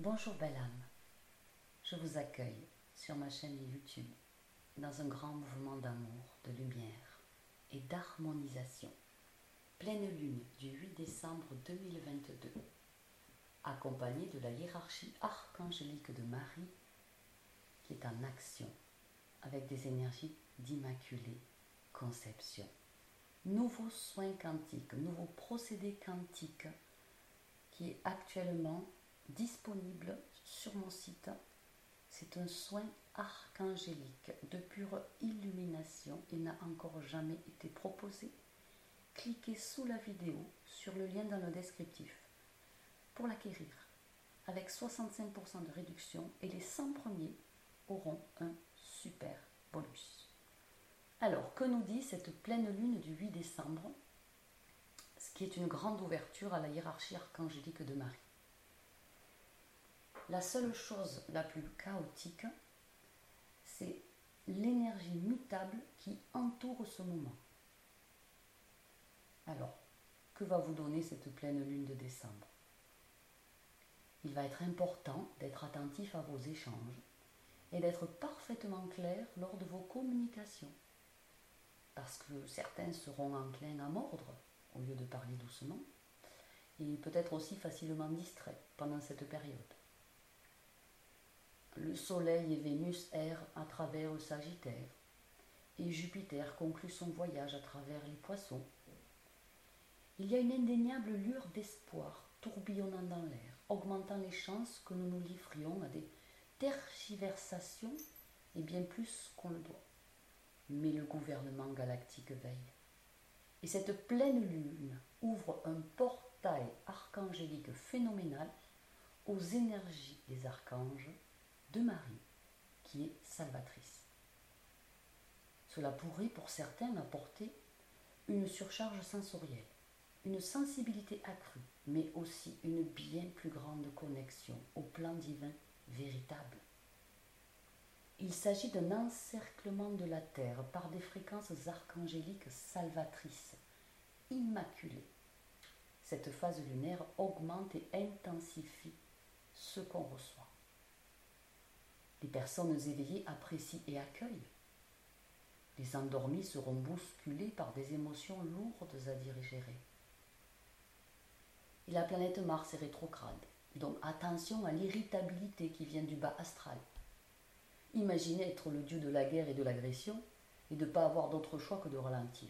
Bonjour belle âme, je vous accueille sur ma chaîne YouTube dans un grand mouvement d'amour, de lumière et d'harmonisation. Pleine lune du 8 décembre 2022, accompagnée de la hiérarchie archangélique de Marie qui est en action avec des énergies d'immaculée conception. Nouveau soin quantique, nouveau procédé quantique qui est actuellement disponible sur mon site. C'est un soin archangélique de pure illumination et n'a encore jamais été proposé. Cliquez sous la vidéo sur le lien dans le descriptif pour l'acquérir avec 65% de réduction et les 100 premiers auront un super bonus. Alors, que nous dit cette pleine lune du 8 décembre, ce qui est une grande ouverture à la hiérarchie archangélique de Marie La seule chose la plus chaotique, c'est l'énergie mutable qui entoure ce moment. Alors, que va vous donner cette pleine lune de décembre? Il va être important d'être attentif à vos échanges et d'être parfaitement clair lors de vos communications. Parce que certains seront enclins à mordre au lieu de parler doucement, et peut-être aussi facilement distraits pendant cette période. Le Soleil et Vénus errent à travers le Sagittaire, et Jupiter conclut son voyage à travers les poissons. Il y a une indéniable lueur d'espoir tourbillonnant dans l'air, augmentant les chances que nous nous livrions à des tergiversation est bien plus qu'on le doit. Mais le gouvernement galactique veille. Et cette pleine lune ouvre un portail archangélique phénoménal aux énergies des archanges de Marie, qui est salvatrice. Cela pourrait pour certains apporter une surcharge sensorielle, une sensibilité accrue, mais aussi une bien plus grande connexion au plan divin véritable. Il s'agit d'un encerclement de la Terre par des fréquences archangéliques salvatrices, immaculées. Cette phase lunaire augmente et intensifie ce qu'on reçoit. Les personnes éveillées apprécient et accueillent. Les endormis seront bousculés par des émotions lourdes à digérer. Et la planète Mars est rétrograde. Donc attention à l'irritabilité qui vient du bas astral. Imaginez être le dieu de la guerre et de l'agression et de ne pas avoir d'autre choix que de ralentir.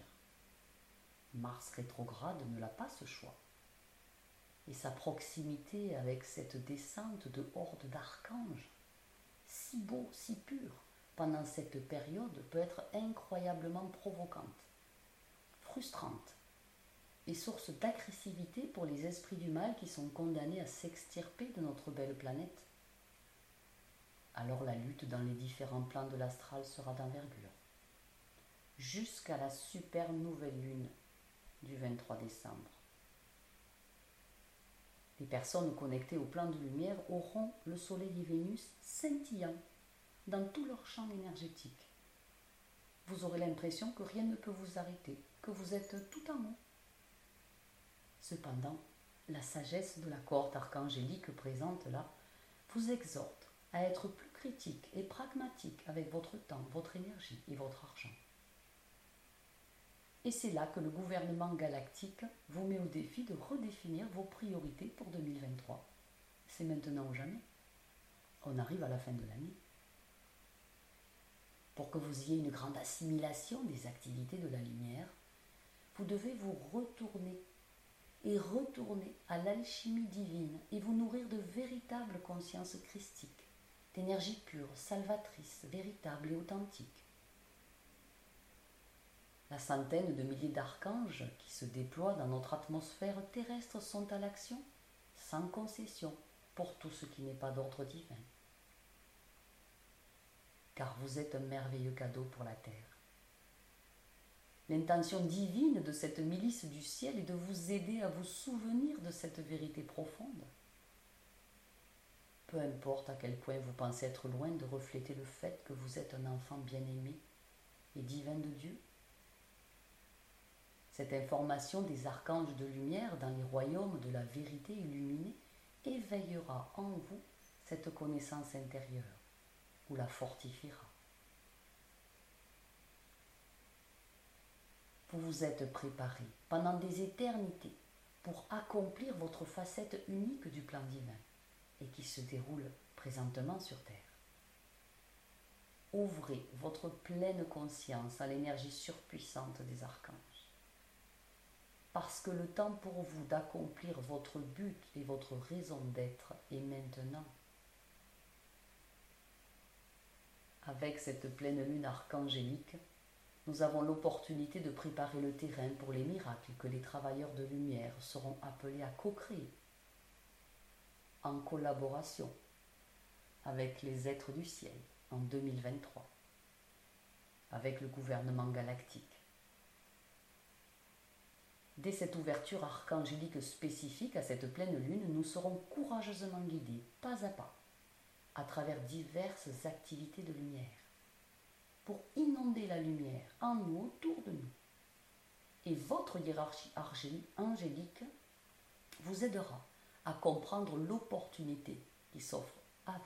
Mars rétrograde ne l'a pas ce choix. Et sa proximité avec cette descente de hordes d'archanges, si beau, si pur, pendant cette période peut être incroyablement provocante, frustrante, et source d'agressivité pour les esprits du mal qui sont condamnés à s'extirper de notre belle planète. Alors la lutte dans les différents plans de l'astral sera d'envergure, jusqu'à la super nouvelle lune du 23 décembre. Les personnes connectées au plan de lumière auront le Soleil et Vénus scintillant dans tout leur champ énergétique. Vous aurez l'impression que rien ne peut vous arrêter, que vous êtes tout en haut Cependant, la sagesse de la cohorte archangélique présente là vous exhorte à être plus critique et pragmatique avec votre temps, votre énergie et votre argent. Et c'est là que le gouvernement galactique vous met au défi de redéfinir vos priorités pour 2023. C'est maintenant ou jamais. On arrive à la fin de l'année. Pour que vous ayez une grande assimilation des activités de la lumière, vous devez vous retourner et retourner à l'alchimie divine et vous nourrir de véritable conscience christique, d'énergie pure, salvatrice, véritable et authentique. La centaine de milliers d'archanges qui se déploient dans notre atmosphère terrestre sont à l'action, sans concession, pour tout ce qui n'est pas d'ordre divin. Car vous êtes un merveilleux cadeau pour la Terre. L'intention divine de cette milice du ciel est de vous aider à vous souvenir de cette vérité profonde. Peu importe à quel point vous pensez être loin de refléter le fait que vous êtes un enfant bien-aimé et divin de Dieu. Cette information des archanges de lumière dans les royaumes de la vérité illuminée éveillera en vous cette connaissance intérieure ou la fortifiera. Vous vous êtes préparé pendant des éternités pour accomplir votre facette unique du plan divin et qui se déroule présentement sur Terre. Ouvrez votre pleine conscience à l'énergie surpuissante des archanges. Parce que le temps pour vous d'accomplir votre but et votre raison d'être est maintenant. Avec cette pleine lune archangélique, nous avons l'opportunité de préparer le terrain pour les miracles que les travailleurs de lumière seront appelés à co-créer en collaboration avec les êtres du ciel en 2023, avec le gouvernement galactique. Dès cette ouverture archangélique spécifique à cette pleine lune, nous serons courageusement guidés, pas à pas, à travers diverses activités de lumière pour inonder la lumière en nous, autour de nous. Et votre hiérarchie angélique vous aidera à comprendre l'opportunité qui s'offre à vous.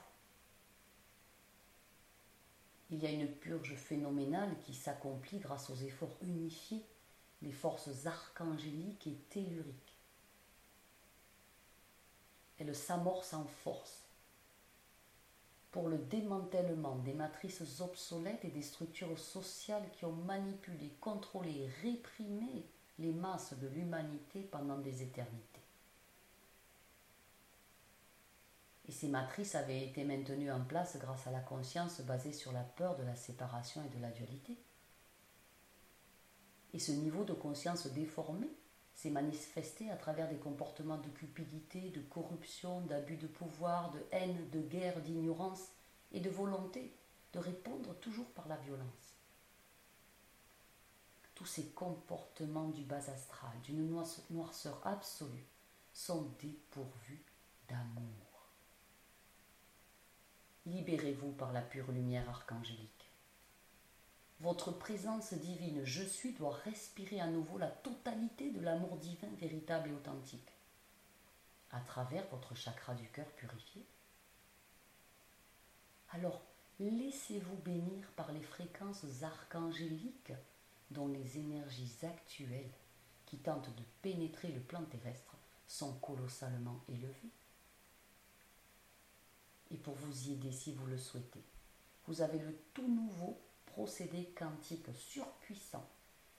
Il y a une purge phénoménale qui s'accomplit grâce aux efforts unifiés des forces archangéliques et telluriques. Elle s'amorce en force pour le démantèlement des matrices obsolètes et des structures sociales qui ont manipulé, contrôlé réprimé les masses de l'humanité pendant des éternités. Et ces matrices avaient été maintenues en place grâce à la conscience basée sur la peur de la séparation et de la dualité. Et ce niveau de conscience déformé s'est manifesté à travers des comportements de cupidité, de corruption, d'abus de pouvoir, de haine, de guerre, d'ignorance et de volonté de répondre toujours par la violence. Tous ces comportements du bas astral, d'une noirceur absolue, sont dépourvus d'amour. Libérez-vous par la pure lumière archangélique. Votre présence divine, je suis, doit respirer à nouveau la totalité de l'amour divin véritable et authentique, à travers votre chakra du cœur purifié. Alors, laissez-vous bénir par les fréquences archangéliques dont les énergies actuelles qui tentent de pénétrer le plan terrestre sont colossalement élevées. Et pour vous y aider si vous le souhaitez, vous avez le tout nouveau procédé quantique surpuissant,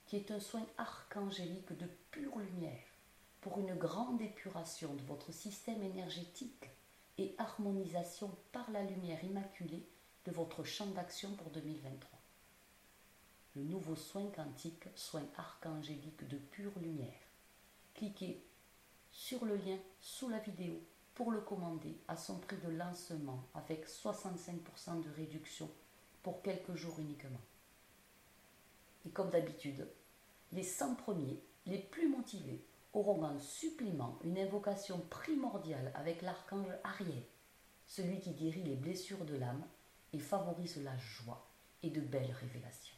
qui est un soin archangélique de pure lumière pour une grande épuration de votre système énergétique et harmonisation par la lumière immaculée de votre champ d'action pour 2023. Le nouveau soin quantique, soin archangélique de pure lumière. Cliquez sur le lien sous la vidéo pour le commander à son prix de lancement avec 65% de réduction pour quelques jours uniquement. Et comme d'habitude, les 100 premiers, les plus motivés, auront en supplément une invocation primordiale avec l'archange Ariel, celui qui guérit les blessures de l'âme et favorise la joie et de belles révélations.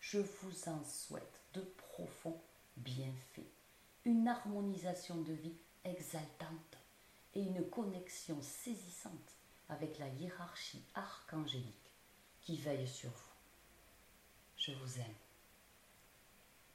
Je vous en souhaite de profonds bienfaits, une harmonisation de vie exaltante et une connexion saisissante avec la hiérarchie archangélique qui veille sur vous. Je vous aime.